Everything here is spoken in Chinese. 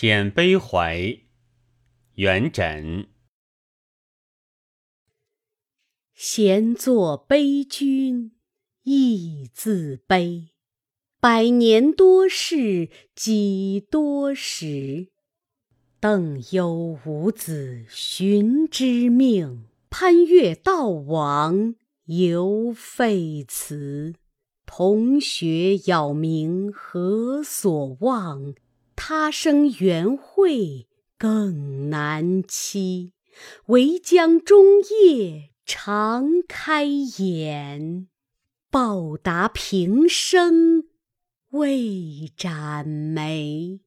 遣悲怀，元稹。闲坐悲君亦自悲，百年多事几多时。邓攸无子寻知命，攀越道网犹废辞。同学杳冥何所望？他生缘会更难期，唯将终夜常开眼，报答平生未展眉。